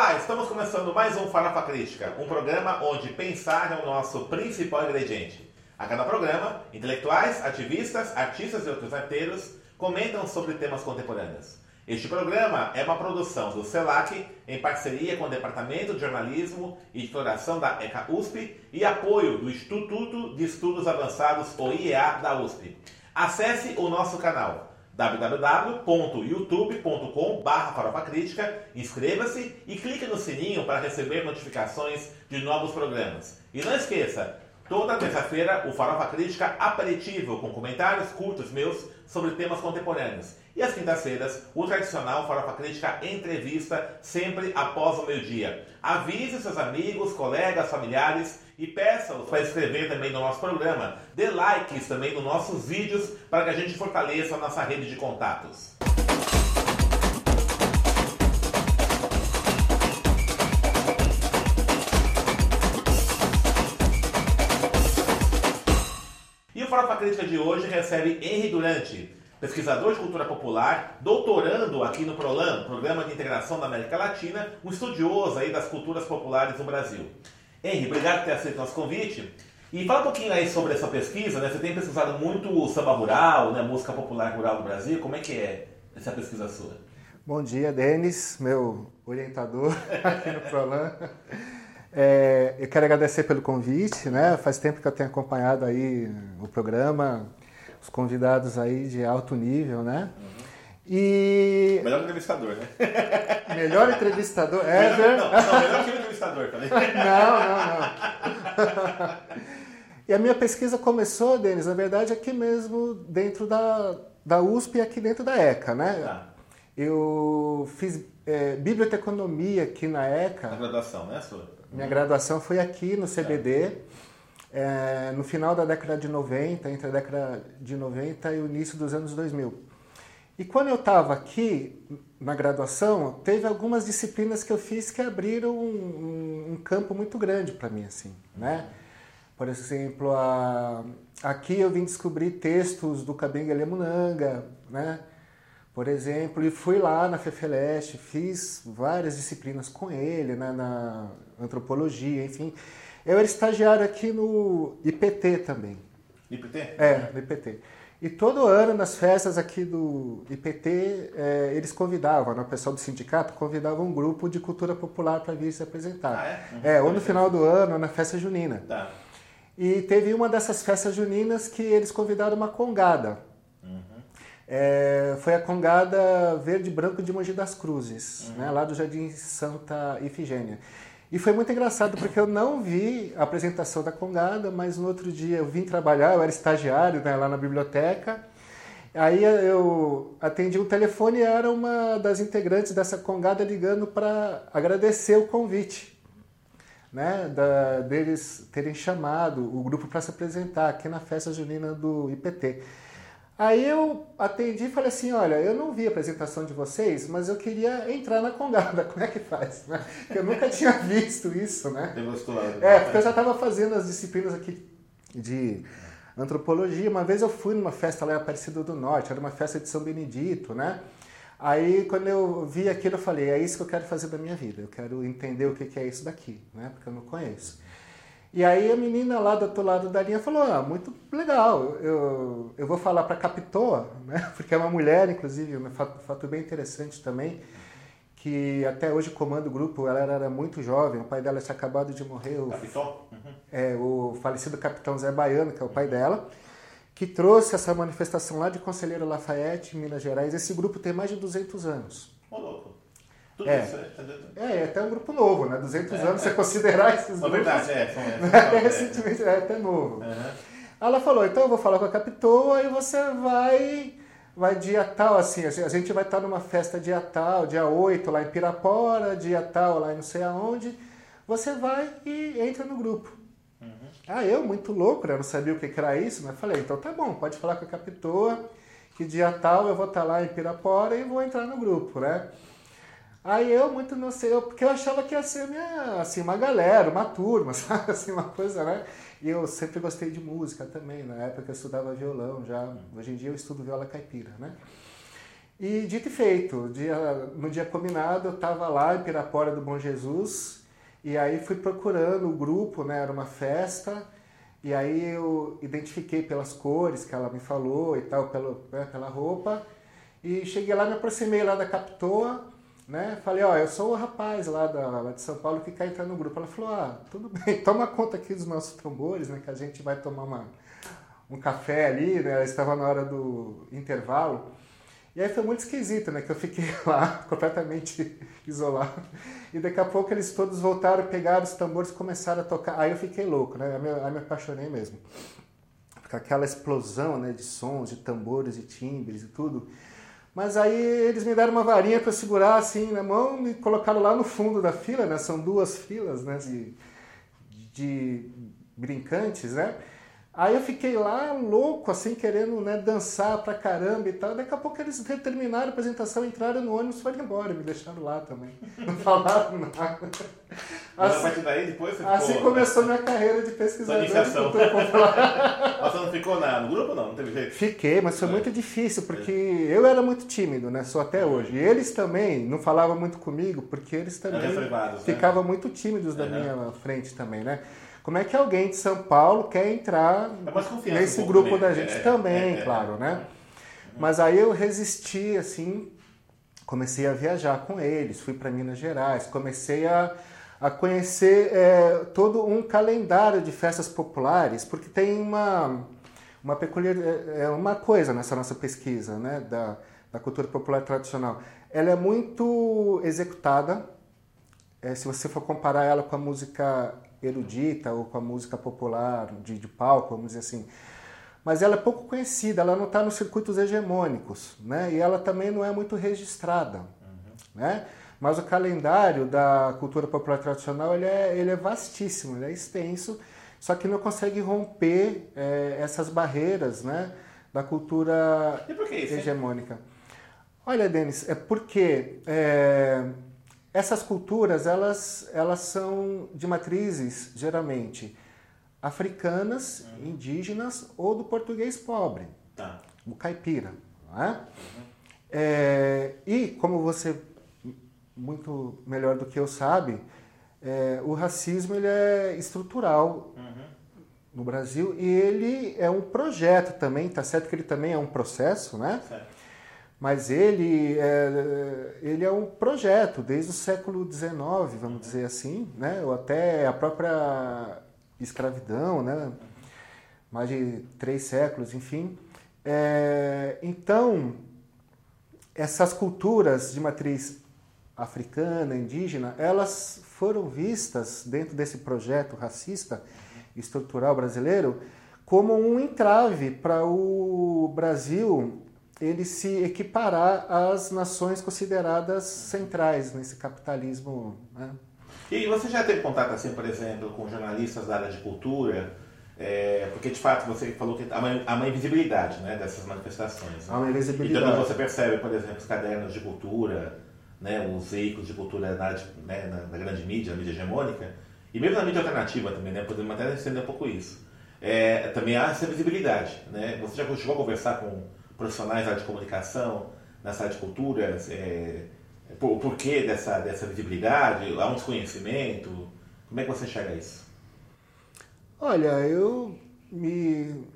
Olá, estamos começando mais um Farofa Crítica, um programa onde pensar é o nosso principal ingrediente. A cada programa, intelectuais, ativistas, artistas e outros arteiros comentam sobre temas contemporâneos. Este programa é uma produção do CELAC em parceria com o Departamento de Jornalismo e Exploração da ECA USP e apoio do Instituto de Estudos Avançados, ou IEA, da USP. Acesse o nosso canal www.youtube.com.br Crítica, inscreva-se e clique no sininho para receber notificações de novos programas. E não esqueça, toda terça-feira o Farofa Crítica aperitivo com comentários curtos meus sobre temas contemporâneos. E às quintas-feiras, o tradicional Farofa Crítica entrevista sempre após o meio-dia. Avise seus amigos, colegas, familiares e peça-os para escrever também no nosso programa. Dê likes também nos nossos vídeos para que a gente fortaleça a nossa rede de contatos. E o Farofa Crítica de hoje recebe Henry Durante, pesquisador de cultura popular, doutorando aqui no PROLAN, Programa de Integração da América Latina, um estudioso aí das culturas populares no Brasil. Henry, obrigado por ter aceito nosso convite. E fala um pouquinho aí sobre essa pesquisa, né? Você tem pesquisado muito o samba rural, né? música popular rural do Brasil. Como é que é essa pesquisa sua? Bom dia, Denis, meu orientador aqui no Prolan. É, eu quero agradecer pelo convite, né? Faz tempo que eu tenho acompanhado aí o programa, os convidados aí de alto nível, né? Uhum. E... Melhor entrevistador, né? Melhor entrevistador, é, melhor, não, não, melhor que o entrevistador, falei. não, não, não. E a minha pesquisa começou, Denis, na verdade, aqui mesmo dentro da, da USP e aqui dentro da ECA, né? Tá. Eu fiz é, biblioteconomia aqui na ECA. A graduação, né, sua? Minha graduação foi aqui no CBD, é, no final da década de 90, entre a década de 90 e o início dos anos 2000. E quando eu estava aqui na graduação, teve algumas disciplinas que eu fiz que abriram um, um campo muito grande para mim, assim, né? Por exemplo, a, aqui eu vim descobrir textos do Kabenga Lemunanga, né? Por exemplo, e fui lá na FEFELESTE, fiz várias disciplinas com ele, né? na antropologia, enfim. Eu era estagiário aqui no IPT também. IPT? É, no IPT. E todo ano, nas festas aqui do IPT, é, eles convidavam, né, o pessoal do sindicato convidava um grupo de cultura popular para vir se apresentar. Ah, é? Uhum. é? ou no final do ano, ou na festa junina. Tá. E teve uma dessas festas juninas que eles convidaram uma congada. Uhum. É, foi a congada verde e branco de Mogi das Cruzes, uhum. né, lá do Jardim Santa Ifigênia. E foi muito engraçado porque eu não vi a apresentação da Congada, mas no outro dia eu vim trabalhar, eu era estagiário né, lá na biblioteca. Aí eu atendi o um telefone e era uma das integrantes dessa Congada ligando para agradecer o convite, né, da, deles terem chamado o grupo para se apresentar aqui na festa junina do IPT. Aí eu atendi e falei assim, olha, eu não vi a apresentação de vocês, mas eu queria entrar na Congada, como é que faz? Né? Eu nunca tinha visto isso, né? É, porque eu já estava fazendo as disciplinas aqui de antropologia. Uma vez eu fui numa festa lá em Aparecida do Norte, era uma festa de São Benedito, né? Aí quando eu vi aquilo eu falei, é isso que eu quero fazer da minha vida, eu quero entender o que é isso daqui, né? Porque eu não conheço. E aí a menina lá do outro lado da linha falou, ah, muito legal, eu, eu vou falar para a Capitoa, né? porque é uma mulher, inclusive, um fato, fato, bem interessante também, que até hoje comanda o grupo, ela era muito jovem, o pai dela tinha acabado de morrer. O, Capitão? Uhum. É, o falecido capitão Zé Baiano, que é o pai dela, que trouxe essa manifestação lá de Conselheiro Lafayette, em Minas Gerais. Esse grupo tem mais de 200 anos. Tudo é. isso, é, é, é até um grupo novo, né? 200 é, anos, você considerar esses grupos... É verdade, é. São, é, recentemente, é até novo. Uhum. Ela falou, então eu vou falar com a Capitoa e você vai vai dia tal, assim, a gente vai estar numa festa dia tal, dia 8 lá em Pirapora, dia tal lá em não sei aonde, você vai e entra no grupo. Uhum. Ah, eu, muito louco, né? não sabia o que era isso, mas falei, então tá bom, pode falar com a Capitoa, que dia tal eu vou estar lá em Pirapora e vou entrar no grupo, né? Aí eu muito não sei, eu, porque eu achava que ia ser minha, assim, uma galera, uma turma, sabe? Assim, uma coisa, né? E eu sempre gostei de música também, na época eu estudava violão já, hoje em dia eu estudo viola caipira, né? E dito e feito, dia, no dia combinado eu estava lá em Pirapora do Bom Jesus e aí fui procurando o grupo, né? Era uma festa e aí eu identifiquei pelas cores que ela me falou e tal, pelo, né, pela roupa e cheguei lá, me aproximei lá da Captoa, né? Falei, ó, eu sou o rapaz lá, da, de São Paulo que quer entrar no grupo. Ela falou, ah, tudo bem, toma conta aqui dos nossos tambores, né? Que a gente vai tomar uma, um café ali, né? Ela estava na hora do intervalo. E aí foi muito esquisito, né? Que eu fiquei lá completamente isolado. E daqui a pouco eles todos voltaram, pegaram os tambores e começaram a tocar. Aí eu fiquei louco, né? Aí me, me apaixonei mesmo. Com aquela explosão né, de sons, de tambores, de timbres e tudo. Mas aí eles me deram uma varinha para segurar assim na mão e me colocaram lá no fundo da fila, né? São duas filas né, de, de brincantes, né? Aí eu fiquei lá louco, assim, querendo né, dançar pra caramba e tal. Daqui a pouco eles terminaram a apresentação, entraram no ônibus e foram embora, me deixaram lá também. Não falaram nada. Assim, a partir daí, depois você assim ficou... começou minha carreira de pesquisador. Mas você não ficou na, no grupo, não? Não teve jeito? Fiquei, mas foi é. muito difícil, porque é. eu era muito tímido, né? Sou até hoje. E eles também não falavam muito comigo, porque eles também né? ficavam né? muito tímidos da minha frente também, né? Como é que alguém de São Paulo quer entrar é nesse um grupo da gente? É, Também, é, é, claro, né? Mas aí eu resisti, assim, comecei a viajar com eles, fui para Minas Gerais, comecei a, a conhecer é, todo um calendário de festas populares, porque tem uma, uma peculiar, é, é uma coisa nessa nossa pesquisa, né, da, da cultura popular tradicional. Ela é muito executada, é, se você for comparar ela com a música erudita ou com a música popular de, de palco, vamos dizer assim. Mas ela é pouco conhecida, ela não está nos circuitos hegemônicos, né? E ela também não é muito registrada, uhum. né? Mas o calendário da cultura popular tradicional ele é, ele é vastíssimo, ele é extenso, só que não consegue romper é, essas barreiras, né? Da cultura hegemônica. Olha, Denis, é porque é, essas culturas, elas, elas são de matrizes, geralmente, africanas, uhum. indígenas ou do português pobre, tá. o caipira. Não é? Uhum. é? e, como você muito melhor do que eu sabe, é, o racismo ele é estrutural uhum. no Brasil e ele é um projeto também, tá certo que ele também é um processo, né? Certo mas ele é, ele é um projeto desde o século XIX, vamos dizer assim, né? ou até a própria escravidão, né? mais de três séculos, enfim. É, então, essas culturas de matriz africana, indígena, elas foram vistas dentro desse projeto racista estrutural brasileiro como um entrave para o Brasil ele se equiparar às nações consideradas centrais nesse capitalismo. Né? E você já teve contato, assim, por exemplo, com jornalistas da área de cultura? É, porque, de fato, você falou que há uma, há uma invisibilidade né, dessas manifestações. Né? Há uma invisibilidade. Então, você percebe, por exemplo, os cadernos de cultura, né, os veículos de cultura na, né, na, na, grande mídia, na mídia hegemônica, e mesmo na mídia alternativa também, né, podemos até entender um pouco isso. É, também há essa visibilidade. Né? Você já chegou a conversar com profissionais da área de comunicação, nessa área de cultura, é, por, o porquê dessa, dessa visibilidade? Há um desconhecimento? Como é que você enxerga isso? Olha, eu me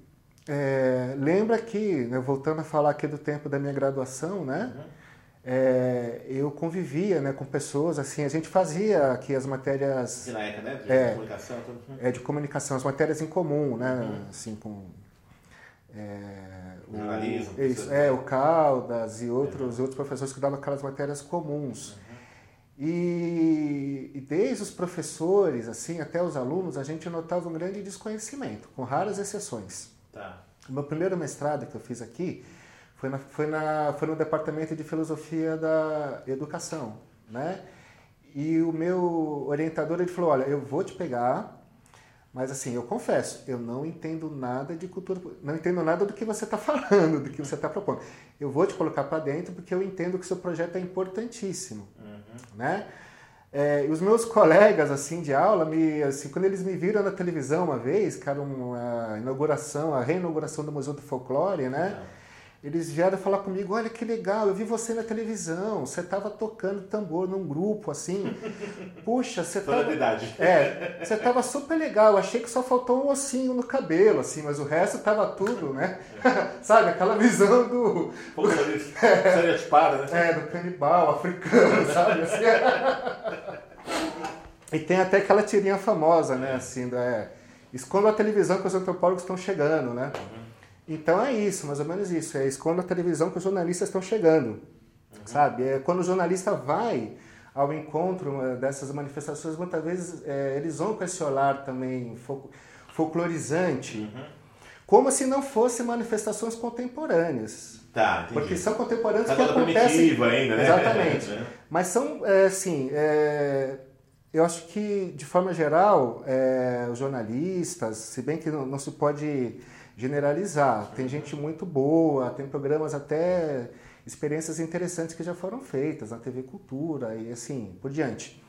é, lembro aqui, né, voltando a falar aqui do tempo da minha graduação, né? Uhum. É, eu convivia né, com pessoas, assim, a gente fazia aqui as matérias... De na ECA, né? De é, comunicação. Tudo. É, de comunicação, as matérias em comum, né? Uhum. Assim, com... É, o, Jornalismo. Isso, é, o Caldas e outros, outros professores que davam aquelas matérias comuns. Uhum. E, e, desde os professores, assim, até os alunos, a gente notava um grande desconhecimento, com raras exceções. Tá. O meu primeiro mestrado que eu fiz aqui foi, na, foi, na, foi no Departamento de Filosofia da Educação, né? E o meu orientador, ele falou, olha, eu vou te pegar mas assim, eu confesso, eu não entendo nada de cultura, não entendo nada do que você está falando, do que você está propondo. Eu vou te colocar para dentro porque eu entendo que seu projeto é importantíssimo, uhum. né? É, e os meus colegas assim de aula, me, assim, quando eles me viram na televisão uma vez, era uma inauguração, a reinauguração do Museu do Folclore, né? Uhum. Eles vieram falar comigo, olha que legal, eu vi você na televisão, você estava tocando tambor num grupo, assim. Puxa, você estava... É, você estava super legal, eu achei que só faltou um ossinho no cabelo, assim, mas o resto estava tudo, né? Sabe, aquela visão do... Pô, estereotipada, né? É, do canibal africano, sabe? Assim, e tem até aquela tirinha famosa, né, assim, da... É, esconda a televisão que os antropólogos estão chegando, né? Uhum. Então é isso, mais ou menos isso. É quando a televisão que os jornalistas estão chegando, uhum. sabe? É quando o jornalista vai ao encontro eh, dessas manifestações, muitas vezes é, eles vão com esse olhar também folclorizante, uhum. como se não fossem manifestações contemporâneas. Tá, entendi. Porque são contemporâneos tá que acontecem... ainda, né? Exatamente. É. Mas são, é, assim, é, eu acho que, de forma geral, é, os jornalistas, se bem que não, não se pode generalizar. Tem gente muito boa, tem programas até experiências interessantes que já foram feitas na TV Cultura e assim por diante.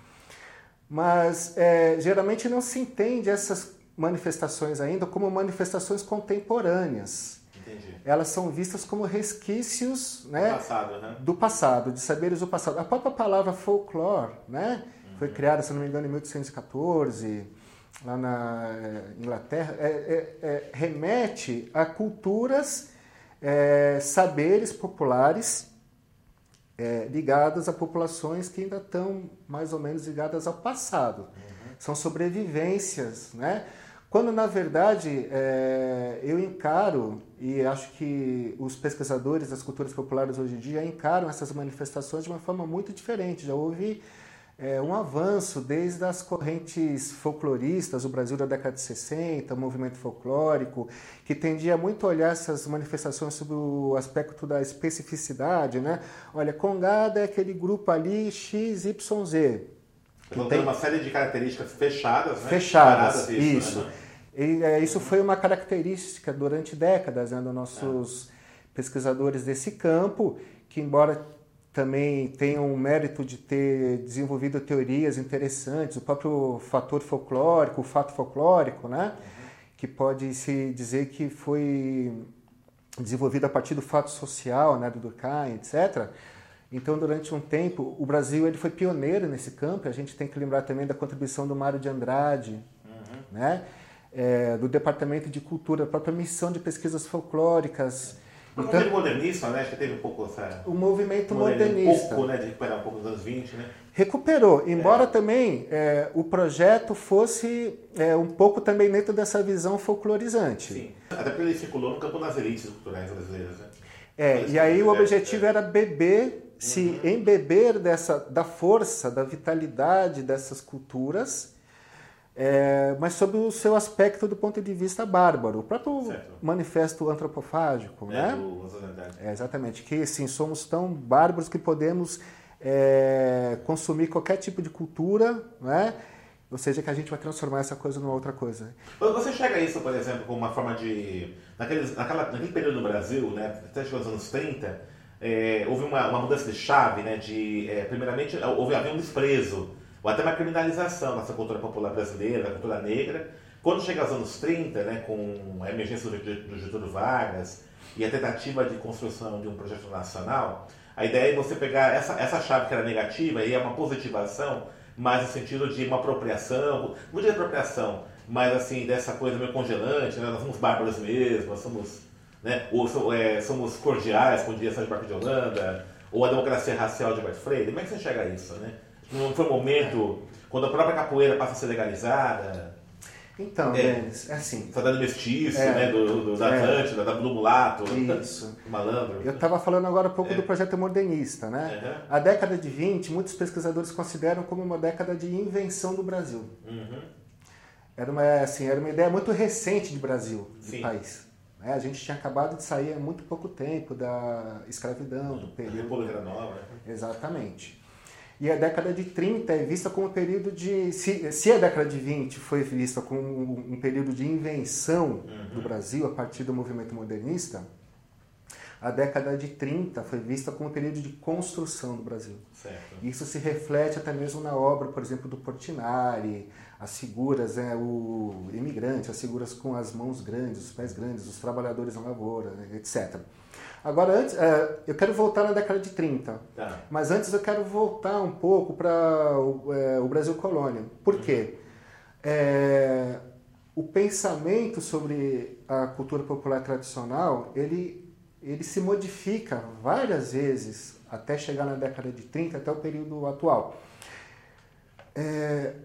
Mas é, geralmente não se entende essas manifestações ainda como manifestações contemporâneas. Entendi. Elas são vistas como resquícios né, do, passado, né? do passado, de saberes do passado. A própria palavra folclore né, uhum. foi criada, se não me engano, em 1814 lá na eh, Inglaterra, é, é, é, remete a culturas, é, saberes populares é, ligadas a populações que ainda estão mais ou menos ligadas ao passado. Uhum. São sobrevivências, né? Quando, na verdade, é, eu encaro, e acho que os pesquisadores das culturas populares hoje em dia encaram essas manifestações de uma forma muito diferente. Já houve é, um avanço desde as correntes folcloristas, o Brasil da década de 60, o movimento folclórico, que tendia muito a olhar essas manifestações sob o aspecto da especificidade, né? Olha, Congada é aquele grupo ali XYZ. Então tem uma série de características fechadas, né? Fechadas, isso. isso. Né? E, é, isso foi uma característica durante décadas né, dos nossos é. pesquisadores desse campo, que embora também tem um mérito de ter desenvolvido teorias interessantes, o próprio fator folclórico, o fato folclórico, né? Uhum. Que pode se dizer que foi desenvolvido a partir do fato social, né, do Durkheim, etc. Então, durante um tempo, o Brasil ele foi pioneiro nesse campo. A gente tem que lembrar também da contribuição do Mário de Andrade, uhum. né? É, do Departamento de Cultura, a própria missão de pesquisas folclóricas o então, movimento modernista, né? Acho que teve um pouco essa. O movimento modernista. Um pouco, né? De recuperar um pouco dos anos 20, né? Recuperou, embora é. também é, o projeto fosse é, um pouco também dentro dessa visão folclorizante. Sim, até porque ele circulou no campo das elites culturais brasileiras, né? É, e aí o objetivo era beber, se uhum. embeber dessa, da força, da vitalidade dessas culturas é, mas sob o seu aspecto do ponto de vista bárbaro. O próprio certo. manifesto antropofágico, é, né? É, exatamente, que sim, somos tão bárbaros que podemos é, consumir qualquer tipo de cultura, né? Ou seja, que a gente vai transformar essa coisa numa outra coisa. Você chega a isso, por exemplo, como uma forma de... Naqueles, naquela, naquele período no Brasil, né, até os anos 30, é, houve uma, uma, mudança de chave, né? De, é, primeiramente, houve, havia um desprezo ou até uma criminalização dessa cultura popular brasileira, da cultura negra. Quando chega aos anos 30, né, com a emergência do, Getúlio Vargas e a tentativa de construção de um projeto nacional, a ideia é você pegar essa, essa chave que era negativa e é uma positivação, mas no sentido de uma apropriação, não de apropriação, mas assim, dessa coisa meio congelante, né? nós somos bárbaros mesmo, nós somos, né? ou é, somos cordiais, como diria Sérgio Barco de Holanda, ou a democracia racial de Bert Freire. Como é que você enxerga isso, né? Não foi um momento quando a própria capoeira passa a ser legalizada? Então, é, Denis, é assim. Tá dando mestiço, é, né? Do, do da é. Atlântida, é, da Blue Mulato, isso. do malandro. Eu estava falando agora um pouco é. do projeto modernista, né? Uhum. A década de 20, muitos pesquisadores consideram como uma década de invenção do Brasil. Uhum. Era, uma, assim, era uma ideia muito recente de Brasil, do país. Né? A gente tinha acabado de sair há muito pouco tempo da escravidão, do período. República Nova, né? Exatamente. E a década de 30 é vista como um período de. Se, se a década de 20 foi vista como um, período de invenção uhum. do Brasil a partir do movimento modernista, a década de 30 foi vista como um período de construção do Brasil. Certo. Isso se reflete até mesmo na obra, por exemplo, do Portinari, as figuras, né, o imigrante, as figuras com as mãos grandes, os pés grandes, os trabalhadores na lavoura, né, etc. Agora, antes, é, eu quero voltar na década de 30. Tá. Mas antes eu quero voltar um pouco para o, é, o, Brasil colônia. Por quê? É, o pensamento sobre a cultura popular tradicional, ele, ele se modifica várias vezes até chegar na década de 30, até o período atual. É,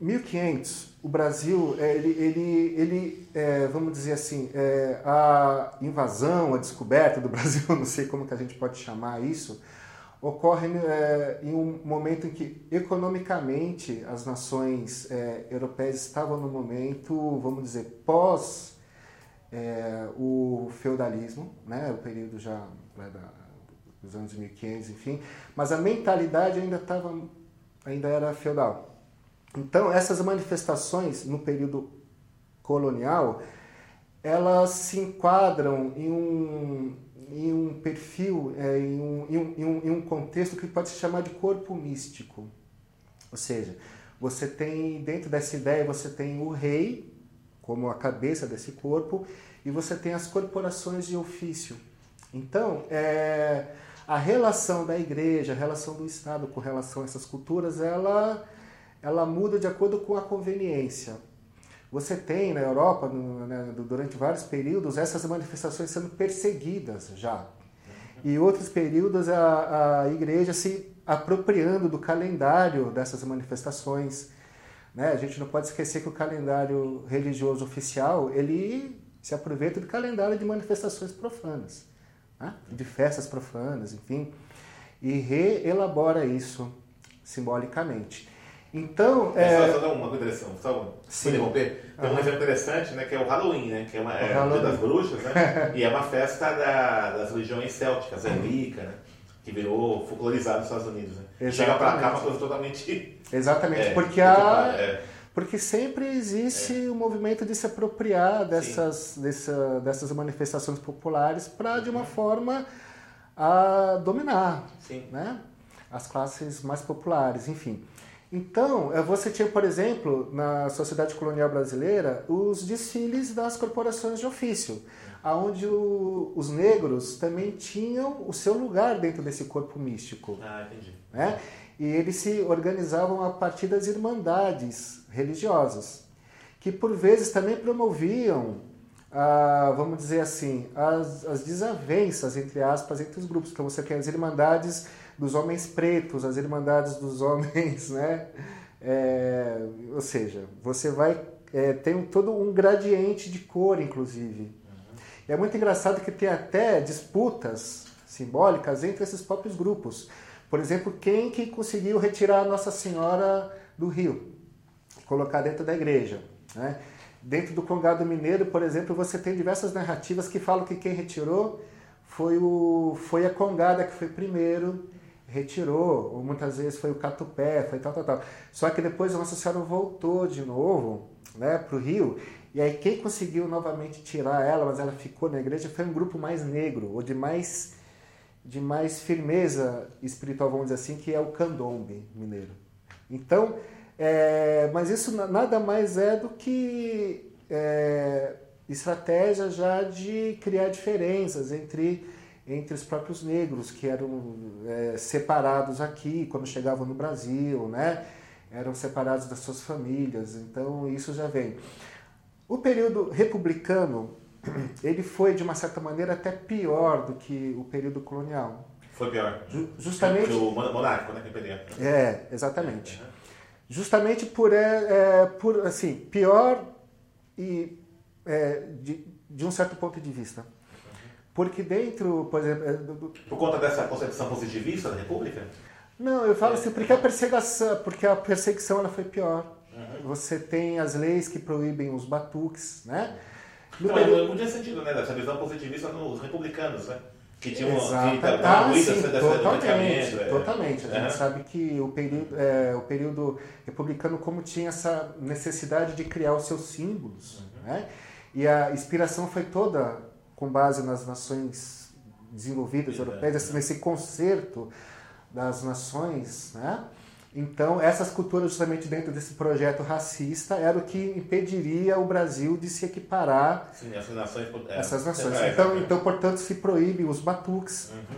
1500, o Brasil, é, ele, ele, ele é, vamos dizer assim, é, a invasão, a descoberta do Brasil, não sei como que a gente pode chamar isso, ocorre é, em um momento em que economicamente as nações é, europeias estavam no momento, vamos dizer, pós é, o feudalismo, né, o período já né, dos anos 1500, enfim, mas a mentalidade ainda estava, ainda era feudal. Então, essas manifestações no período colonial, elas se enquadram em um, em um perfil, é, em, um, em, um, em um contexto que pode se chamar de corpo místico. Ou seja, você tem, dentro dessa ideia, você tem o rei como a cabeça desse corpo e você tem as corporações de ofício. Então, é, a relação da igreja, a relação do Estado com relação a essas culturas, ela ela muda de acordo com a conveniência. Você tem na Europa, no, né, durante vários períodos, essas manifestações sendo perseguidas já. E outros períodos a, a igreja se apropriando do calendário dessas manifestações. Né? A gente não pode esquecer que o calendário religioso oficial ele se aproveita do calendário de manifestações profanas, né? de festas profanas, enfim, e reelabora isso simbolicamente. Então, é... Só, só dar uma interessante, só Sim. interromper. Tem uhum. um exemplo interessante, né, que é o Halloween, né, que é, uma, é o Dia das Bruxas, né, e é uma festa da, das religiões célticas, Wicca, né, que virou folclorizado nos Estados Unidos. Né. Chega para cá uma coisa totalmente... Exatamente, é, porque a... É. Porque sempre existe o é. um movimento de se apropriar dessas, dessa, dessas manifestações populares para, de uma uhum. forma, a dominar Sim. Né? as classes mais populares, enfim. Então, eh, você tinha, por exemplo, na sociedade colonial brasileira, os desfiles das corporações de ofício, onde os negros também tinham o seu lugar dentro desse corpo místico. Ah, entendi. Né? E eles se organizavam a partir das irmandades religiosas, que por vezes também promoviam, ah, vamos dizer assim, as, as desavenças, entre aspas, entre os grupos. Então você tem as irmandades dos homens pretos, as irmandades dos homens, né? É, ou seja, você vai é, tem todo um gradiente de cor, inclusive. Uhum. É muito engraçado que tem até disputas simbólicas entre esses próprios grupos. Por exemplo, quem que conseguiu retirar a Nossa Senhora do Rio, colocar dentro da igreja, né? Dentro do Congado Mineiro, por exemplo, você tem diversas narrativas que falam que quem retirou foi, o, foi a Congada que foi primeiro, retirou, ou muitas vezes foi o Catupé, foi tal, tal, tal. Só que depois a Nossa Senhora voltou de novo né, para o Rio, e aí quem conseguiu novamente tirar ela, mas ela ficou na igreja, foi um grupo mais negro, ou de mais, de mais firmeza espiritual, vamos dizer assim, que é o candombe mineiro. Então, é, mas isso nada mais é do que é, estratégia já de criar diferenças entre entre os próprios negros que eram é, separados aqui quando chegavam no Brasil, né? Eram separados das suas famílias. Então isso já vem. O período republicano ele foi de uma certa maneira até pior do que o período colonial. Foi pior. justamente. O monárquico, né? Que é, exatamente. Justamente por, é, é, por assim, pior e é, de, de um certo ponto de vista. Porque dentro, por exemplo. É, por conta dessa concepção positivista da República? Não, eu falo é. assim, porque a perseguição, porque a perseguição ela foi pior. Uhum. Você tem as leis que proíbem os batuques, né? No não, período... não tinha sentido, né? Dessa visão positivista nos republicanos, né? Que tinham Exato. que ah, sim, totalmente, é. totalmente. A gente uhum. sabe que o período, é, o período republicano como tinha essa necessidade de criar os seus símbolos, uhum. né? E a inspiração foi toda com base nas nações desenvolvidas europeias, nesse concerto das nações, né? Então, essas culturas, justamente dentro desse projeto racista, era o que impediria o Brasil de se equiparar Sim, essas nações. É, essas nações. então, então, portanto, se proíbe os batuques. Uhum.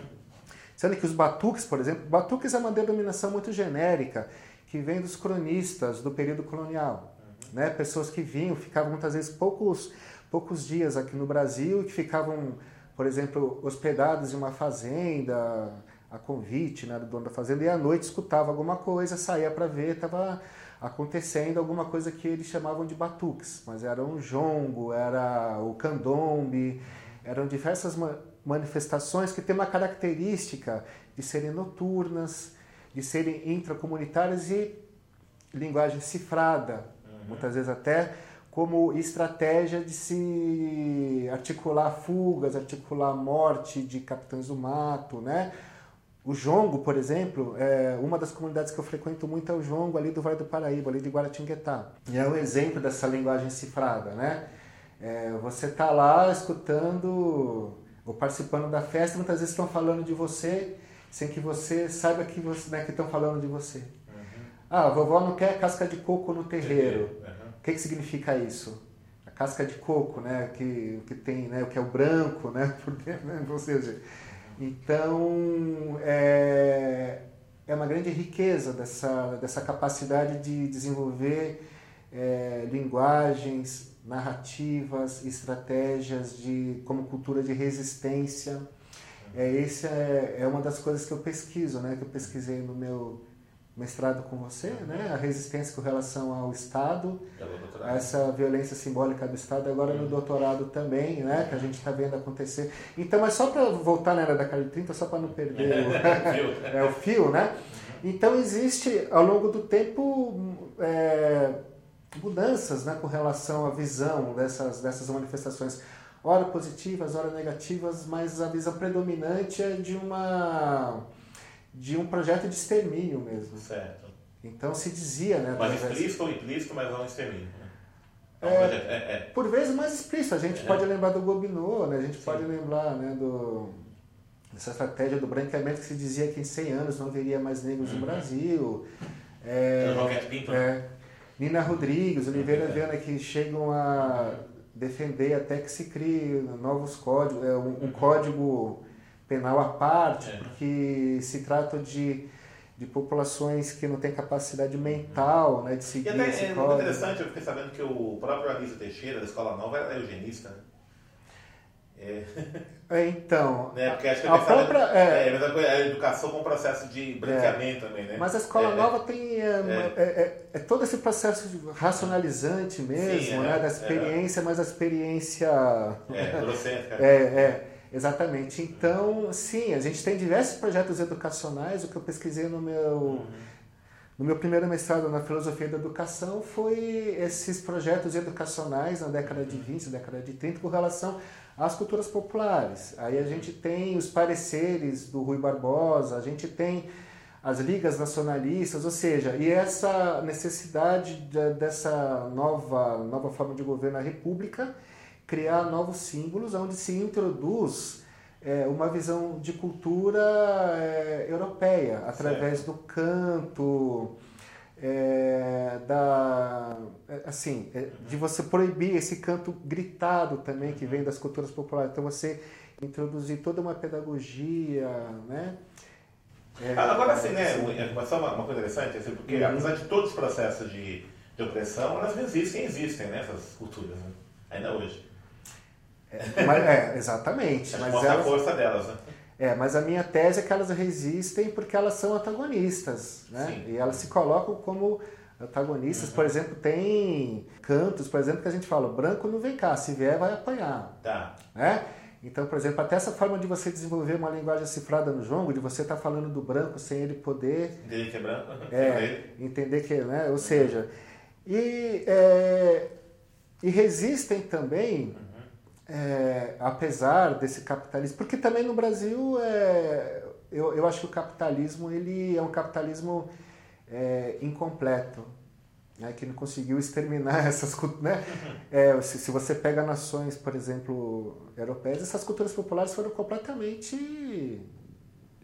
Sendo que os batuques, por exemplo, batuques é uma denominação muito genérica que vem dos cronistas do período colonial. Uhum. Né? Pessoas que vinham, ficavam muitas vezes poucos, poucos dias aqui no Brasil e que ficavam, por exemplo, hospedados em uma fazenda a convite né, do dono da fazenda, e à noite escutava alguma coisa, saía para ver, estava acontecendo alguma coisa que eles chamavam de batuques, mas era um jongo, era o candombe, eram diversas manifestações que têm uma característica de serem noturnas, de serem intracomunitárias e linguagem cifrada, uhum. muitas vezes até como estratégia de se articular fugas, articular morte de capitães do mato, né? O Jongo, por exemplo, é uma das comunidades que eu frequento muito é o Jongo ali do Vale do Paraíba, ali de Guaratinguetá. E é um exemplo dessa linguagem cifrada, né? É, você está lá escutando ou participando da festa, muitas vezes estão falando de você sem que você saiba que você, né, que estão falando de você. Uhum. Ah, a vovó não quer casca de coco no terreiro. O que, que significa isso? A casca de coco, né, que, que tem, né, o que é o branco, né, por dentro, né, ou seja, então, é, é uma grande riqueza dessa, dessa capacidade de desenvolver é, linguagens, narrativas, estratégias de, como cultura de resistência. É, esse é, é uma das coisas que eu pesquiso, né, que eu pesquisei no meu mestrado com você, né? a resistência com relação ao Estado, essa violência simbólica do Estado, agora no doutorado também, né? que a gente está vendo acontecer. Então, mas só para voltar na era da década de 30, só para não perder o, é, o fio, né? Então, existe ao longo do tempo é, mudanças né, com relação à visão dessas, dessas manifestações, ora positivas, ora negativas, mas a visão predominante é de uma de um projeto de extermínio mesmo. Certo. Então se dizia, né? Mas explícito ou implícito, mas não extermínio. Né? É, é, é, Por vezes mais explícito. A gente é. pode lembrar do Gobineau, né? a gente Sim. pode lembrar né, do, dessa estratégia do branqueamento que se dizia que em 100 anos não haveria mais negros uhum. no Brasil. É, Pinto. É, Nina Rodrigues, Oliveira uhum. Viana, que chegam a defender até que se crie novos códigos, é, um, um código penal à parte, é. porque se trata de, de populações que não têm capacidade mental né, de seguir e até, esse é muito interessante, eu fiquei sabendo que o próprio Anísio Teixeira, da Escola Nova, é eugenista, né? É. é. então. Né? Porque acho que a própria, é, é, mas a educação com processo de branqueamento é, também, né? Mas a escola é, nova tem é, é, todo esse processo racionalizante mesmo, Sim, né? Da experiência, mas a experiência. É, eurocêntrica. é, é. Exatamente. Então, sim, a gente tem diversos projetos educacionais. O que eu pesquisei no meu, uhum. no meu primeiro mestrado na filosofia da educação foi esses projetos educacionais na década de 20, década de 30, com relação às culturas populares. Aí a gente tem os pareceres do Rui Barbosa, a gente tem as ligas nacionalistas, ou seja, e essa necessidade de, dessa nova, nova forma de governo na República criar novos símbolos onde se introduz é, uma visão de cultura é, europeia através certo. do canto, é, da é, assim é, de você proibir esse canto gritado também que vem das culturas populares. Então você introduzir toda uma pedagogia, né? É, Agora sim, né? Só uma, uma coisa interessante, assim, porque uhum. apesar de todos os processos de, de opressão, elas existem, existem, né? Essas culturas, né? ainda hoje. É, mas, é exatamente. mas elas, a força delas, né? É, mas a minha tese é que elas resistem porque elas são antagonistas, né? Sim. E elas se colocam como antagonistas. Uhum. Por exemplo, tem cantos, por exemplo, que a gente fala, branco não vem cá, se vier vai apanhar. Tá. Né? Então, por exemplo, até essa forma de você desenvolver uma linguagem cifrada no jongo, de você estar tá falando do branco sem ele poder... Entender que é branco. É, entender que, né? Ou seja, e, é, e resistem também... É, apesar desse capitalismo, porque também no Brasil é, eu, eu acho que o capitalismo ele é um capitalismo é, incompleto, né, que não conseguiu exterminar essas culturas. Né? É, se, se, você pega nações, por exemplo, europeias, essas culturas populares foram completamente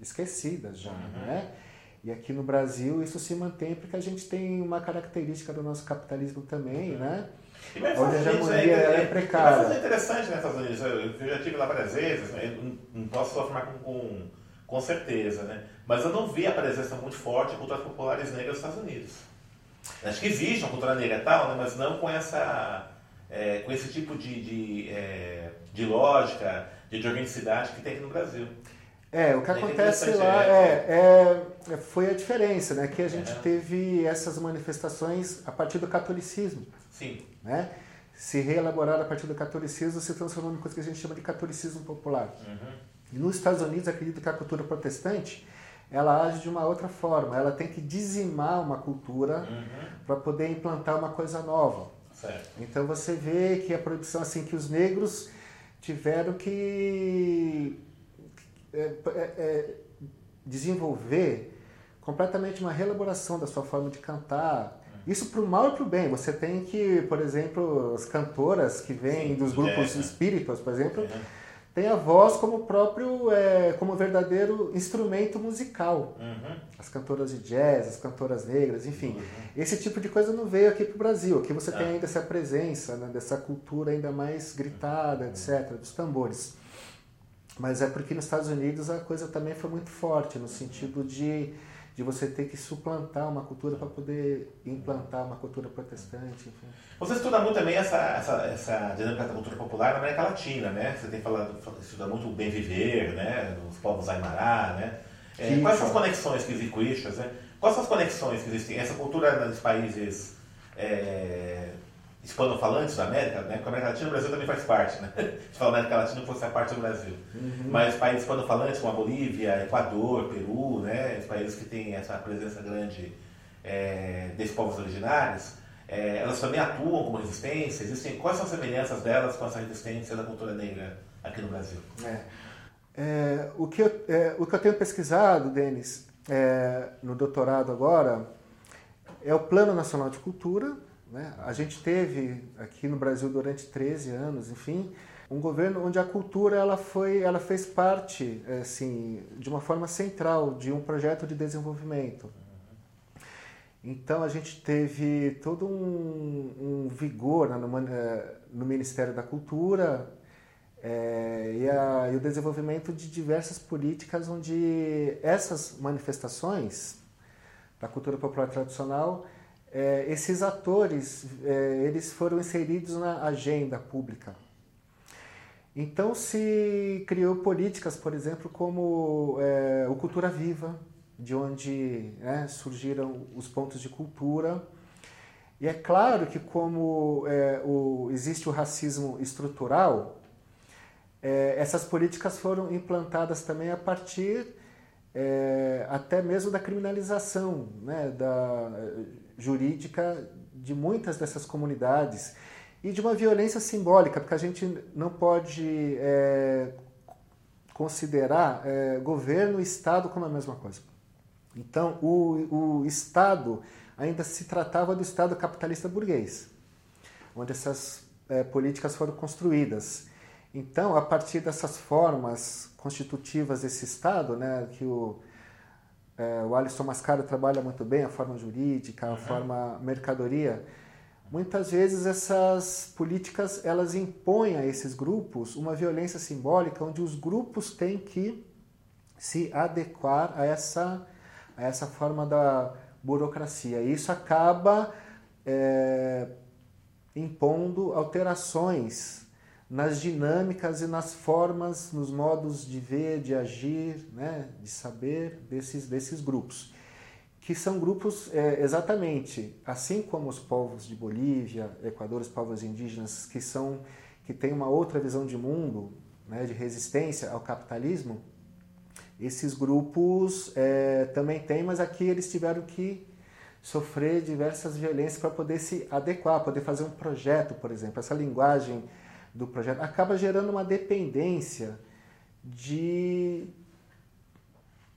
esquecidas já. Uhum. Né? E aqui no Brasil isso se mantém porque a gente tem uma característica do nosso capitalismo também, uhum. né? E Onde a hegemonia é, é, precária. Mas é interessante nos Estados Unidos, eu, já estive lá várias vezes, né? não, não posso afirmar com, com, com, certeza, né? mas eu não vi a presença muito forte de culturas populares negras nos Estados Unidos. Acho que existe uma cultura negra e tal, né? mas não com, essa, é, com esse tipo de, de, é, de lógica, de, de organicidade que tem aqui no Brasil. É, o que acontece lá é, é, é, foi a diferença, né? Que a gente uhum. teve essas manifestações a partir do catolicismo. Sim. Né? Se reelaborar a partir do catolicismo, se transformou em coisa que a gente chama de catolicismo popular. Uhum. E nos Estados Unidos, acredito que a cultura protestante ela age de uma outra forma. Ela tem que dizimar uma cultura uhum. para poder implantar uma coisa nova. Certo. Então você vê que a produção assim que os negros tiveram que é, é, é, desenvolver completamente uma reelaboração da sua forma de cantar. Isso para o mal e para o bem. Você tem que, por exemplo, as cantoras que vêm Sim, dos grupos é, espíritas, por exemplo, uhum. tem a voz como próprio, é, como verdadeiro instrumento musical. Uhum. As cantoras de jazz, as cantoras negras, enfim. Uhum. Esse tipo de coisa não veio aqui para o Brasil. Aqui você tem ainda essa presença né, dessa cultura ainda mais gritada, uhum. etc., dos tambores. Mas é porque nos Estados Unidos a coisa também foi muito forte, no sentido de, de você ter que suplantar uma cultura para poder implantar uma cultura protestante. Enfim. Você estuda muito também essa, essa, essa dinâmica da cultura popular na América Latina, né? Você tem falado, estuda muito o bem viver, né? Os povos Aymara, né? É, quais são as conexões que existem, né? Quais são as conexões que existem? Essa cultura nos países é, hispanofalantes da América, né? Porque a América Latina, o Brasil também faz parte, né? Se fala América Latina, fosse a parte do Brasil. Uhum. Mas países hispanofalantes como a Bolívia, Equador, Peru, né? Os países que têm essa presença grande é, desses povos originários, é, elas também atuam como resistência? Existem, quais são as semelhanças delas com essa resistência da cultura negra aqui no Brasil? É. É, o, que eu, é, o que eu tenho pesquisado, Denis, é, no doutorado agora, é o Plano Nacional de Cultura, né? A gente teve aqui no Brasil durante 13 anos, enfim, um governo onde a cultura ela foi, ela fez parte, assim, de uma forma central de um projeto de desenvolvimento. Então a gente teve todo um, um vigor né, no, eh, no, Ministério da Cultura é, e, a, e o desenvolvimento de diversas políticas onde essas manifestações da cultura popular tradicional é, esses atores é, eles foram inseridos na agenda pública. Então se criou políticas, por exemplo, como é, o Cultura Viva, de onde né, surgiram os pontos de cultura. E é claro que como é, o, existe o racismo estrutural, é, essas políticas foram implantadas também a partir é, até mesmo da criminalização né, da, jurídica de muitas dessas comunidades e de uma violência simbólica, porque a gente não pode é, considerar é, governo e Estado como a mesma coisa. Então, o, o Estado ainda se tratava do Estado capitalista burguês, onde essas é, políticas foram construídas. Então, a partir dessas formas constitutivas desse Estado, né, que o é, o Alisson Mascaro trabalha muito bem a forma jurídica, a forma mercadoria. Muitas vezes essas políticas elas impõem a esses grupos uma violência simbólica, onde os grupos têm que se adequar a essa, a essa forma da burocracia. E isso acaba é, impondo alterações nas dinâmicas e nas formas, nos modos de ver, de agir, né, de saber desses, desses grupos. Que são grupos é, exatamente, assim como os povos de Bolívia, Equador, os povos indígenas, que, são, que têm uma outra visão de mundo, né, de resistência ao capitalismo, esses grupos é, também têm, mas aqui eles tiveram que sofrer diversas violências para poder se adequar, poder fazer um projeto, por exemplo. Essa linguagem do projeto, acaba gerando uma dependência de,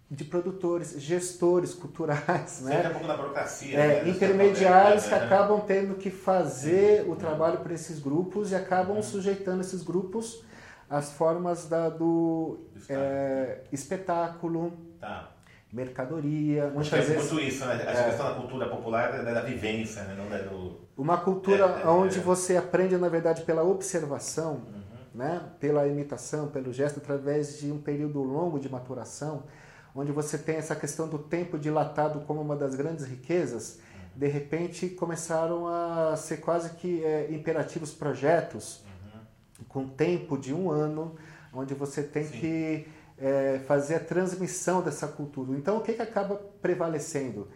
de produtores, gestores culturais, né? um pouco da burocracia. É, né? intermediários que acabam tendo que fazer o trabalho para esses grupos e acabam uhum. sujeitando esses grupos às formas da, do, é, espetáculo. Tá. Mercadoria. Muitas Acho vezes. muito isso, né? A é, questão da cultura popular é da vivência, né? não é do. Uma cultura é, é, onde é. você aprende, na verdade, pela observação, uhum. né? pela imitação, pelo gesto, através de um período longo de maturação, onde você tem essa questão do tempo dilatado como uma das grandes riquezas. Uhum. De repente começaram a ser quase que é, imperativos projetos uhum. com tempo de um ano, onde você tem Sim. que é, fazer a transmissão dessa cultura. Então, o que, que acaba prevalecendo?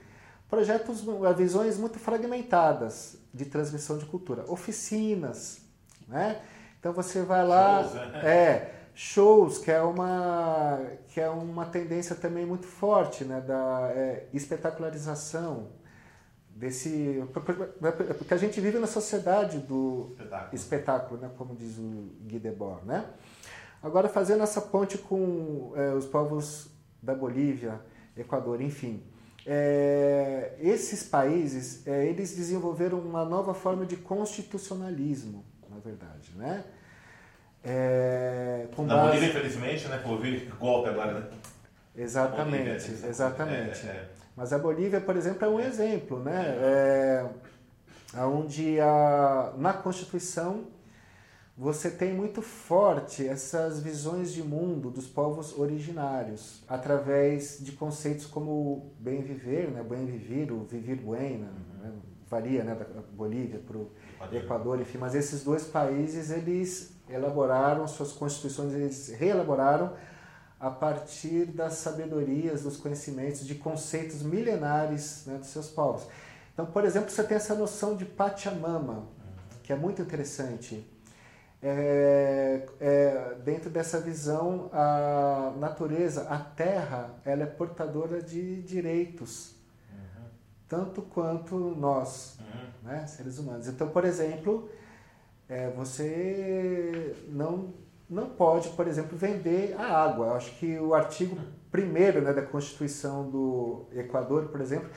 Projetos, visões muito fragmentadas de transmissão de cultura. Oficinas, né? Então você vai lá, shows, né? é, shows que é uma que é uma tendência também muito forte, né, da é, espetacularização desse porque a gente vive na sociedade do espetáculo, espetáculo né, como diz o Guy Debord, né? Agora, fazendo essa ponte com é, os povos da Bolívia, Equador, enfim, é, esses países, é, eles desenvolveram uma nova forma de constitucionalismo, na verdade, né? É, na base... Bolívia, infelizmente, né? Houve golpe agora, né? Exatamente, Bolívia, exatamente. É, é. Mas a Bolívia, por exemplo, é um exemplo, né? É, onde a, na Constituição você tem muito forte essas visões de mundo dos povos originários, através de conceitos como bem viver, né, bem viver, o vivir buena, né, varia né, da Bolívia para o Equador, enfim, mas esses dois países eles elaboraram suas constituições, eles reelaboraram a partir das sabedorias, dos conhecimentos, de conceitos milenares né, dos seus povos. Então, por exemplo, você tem essa noção de Pachamama, que é muito interessante é, é, dentro dessa visão, a natureza, a terra, ela é portadora de direitos, uhum. tanto quanto nós, uhum. né, seres humanos. Então, por exemplo, é, você não, não pode, por exemplo, vender a água. Eu acho que o artigo primeiro né, da Constituição do Equador, por exemplo,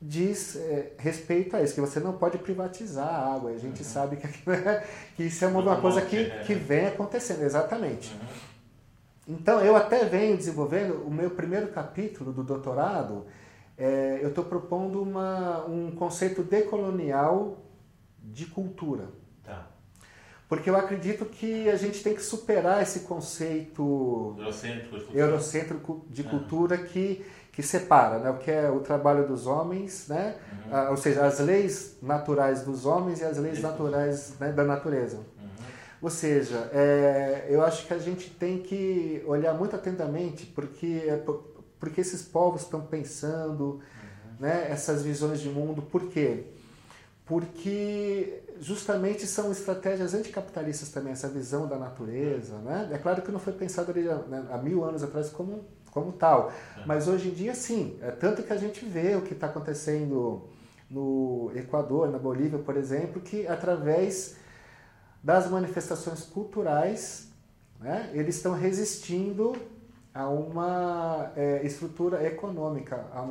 diz é, respeito a isso, que você não pode privatizar a água. A gente uhum. sabe que, que isso é uma, uma coisa que, é. que vem acontecendo, exatamente. Uhum. Então, eu até venho desenvolvendo o meu primeiro capítulo do doutorado, é, eu estou propondo uma, um conceito decolonial de cultura. Porque eu acredito que a gente tem que superar esse conceito eurocêntrico, eurocêntrico de cultura que que separa né, o que é o trabalho dos homens, né, uhum. ah, ou seja, as leis naturais dos homens e as leis naturais né, da natureza. Uhum. Ou seja, é, eu acho que a gente tem que olhar muito atentamente porque, é, porque esses povos estão pensando uhum. né, essas visões de mundo. Por quê? Porque justamente são estratégias anticapitalistas também, essa visão da natureza. Né? É claro que não foi pensado ali, né, há mil anos atrás como como tal. É. Mas hoje em dia, sim. É tanto que a gente vê o que está acontecendo no Equador, na Bolívia, por exemplo, que através das manifestações culturais, né, eles estão resistindo a uma é, estrutura econômica, ao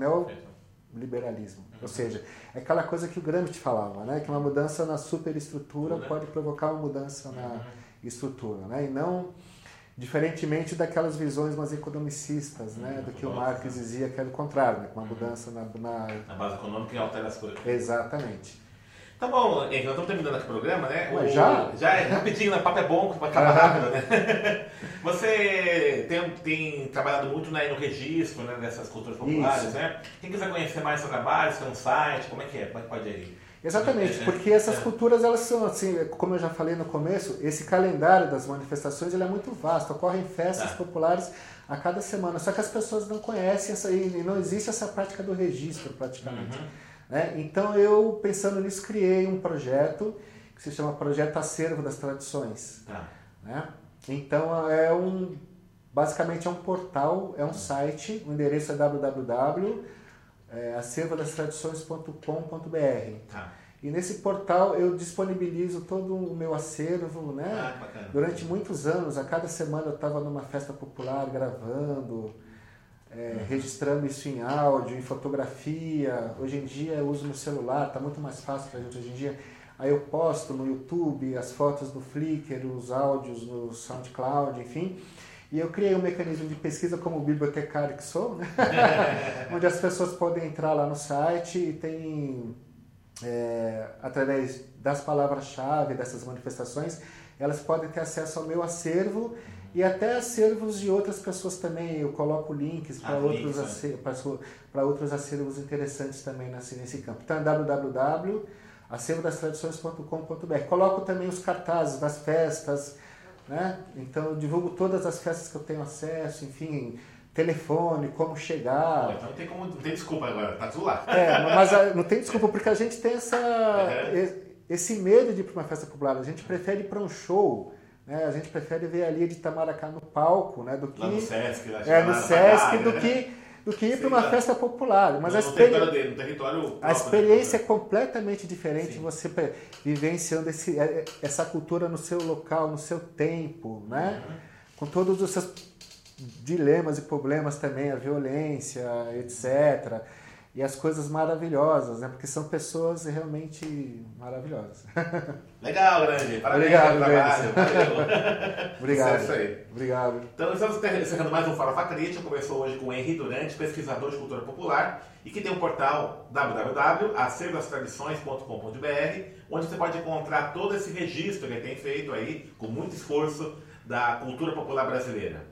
neoliberalismo. Uhum. Ou seja, é aquela coisa que o Gramsci falava, né, que uma mudança na superestrutura pode provocar uma mudança na uhum. estrutura, né, e não Diferentemente daquelas visões mais economicistas, né? do que o Marx dizia que era o contrário, né? uma mudança na, na... na base econômica e altera as coisas. Exatamente. Tá bom, nós estamos terminando aqui o programa, né? Mas o... já? Já é rapidinho, né? Papo é bom, vai acabar rápido, né? Você tem, tem trabalhado muito né, no registro né, dessas culturas populares, Isso. né? Quem quiser conhecer mais seu trabalho, você tem um site, como é que é? Como é que pode ir? Exatamente, porque essas culturas, elas são assim, como eu já falei no começo, esse calendário das manifestações ele é muito vasto, ocorrem festas é. populares a cada semana, só que as pessoas não conhecem essa, e não existe essa prática do registro praticamente. Uhum. Né? Então eu, pensando nisso, criei um projeto que se chama Projeto Acervo das Tradições. Tá. Né? Então é um, basicamente é um portal, é um site, o endereço é www é. Tá. E nesse portal eu disponibilizo todo o meu acervo, né? Ah, Durante muitos anos, a cada semana eu estava numa festa popular gravando, é, registrando isso em áudio, em fotografia. Hoje em dia eu uso no celular, está muito mais fácil para a gente hoje em dia. Aí eu posto no YouTube as fotos do Flickr, os áudios no SoundCloud, enfim. E eu criei um mecanismo de pesquisa como bibliotecário que sou, né? onde as pessoas podem entrar lá no site e tem, é, através das palavras-chave dessas manifestações, elas podem ter acesso ao meu acervo e até acervos de outras pessoas também. Eu coloco links para ah, outros, né? outros acervos interessantes também nesse, nesse campo. Então, www.acervodastradições.com.br. Coloco também os cartazes das festas, né? Então, eu divulgo todas as festas que eu tenho acesso, enfim, telefone, como chegar. então não tem, como, não tem desculpa agora, tá tudo lá. É, mas ah, não tem desculpa, porque a gente tem essa, esse medo de ir para uma festa popular. A gente prefere ir para um show né? A gente prefere ver ali de Itamaracá no palco, né? Do que, lá no Sesc, lá é, no Sesc do, né? que, do que ir para uma festa popular. Mas no, a, experi... dele, próprio, a experiência né? é completamente diferente Sim. você vivenciando esse, é, é, essa cultura no seu local, no seu tempo, né? Uhum. Com todos os seus dilemas e problemas também, a violência, etc e as coisas maravilhosas, né? Porque são pessoas realmente maravilhosas. Legal, grande. Parabéns Obrigado, trabalho. Valeu. Obrigado. Isso aí. Obrigado. Então, estamos encerrando mais um Farofa Crítica. Começou hoje com o Henri Durante, pesquisador de cultura popular, e que tem um portal www.acervostradições.com.br, onde você pode encontrar todo esse registro que ele tem feito aí, com muito esforço, da cultura popular brasileira.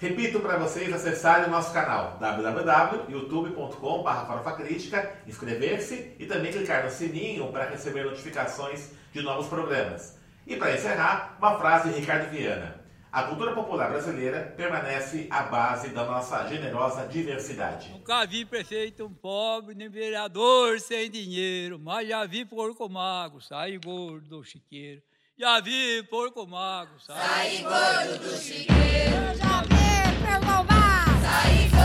Repito para vocês acessarem o nosso canal www.youtube.com.br inscrever-se e também clicar no sininho para receber notificações de novos programas. E para encerrar, uma frase de Ricardo Viana. A cultura popular brasileira permanece à base da nossa generosa diversidade. Nunca vi prefeito um pobre, nem vereador sem dinheiro, mas já vi porco mago sair gordo do chiqueiro. Já vi porco mago sair gordo do chiqueiro. Já vi Sai fora!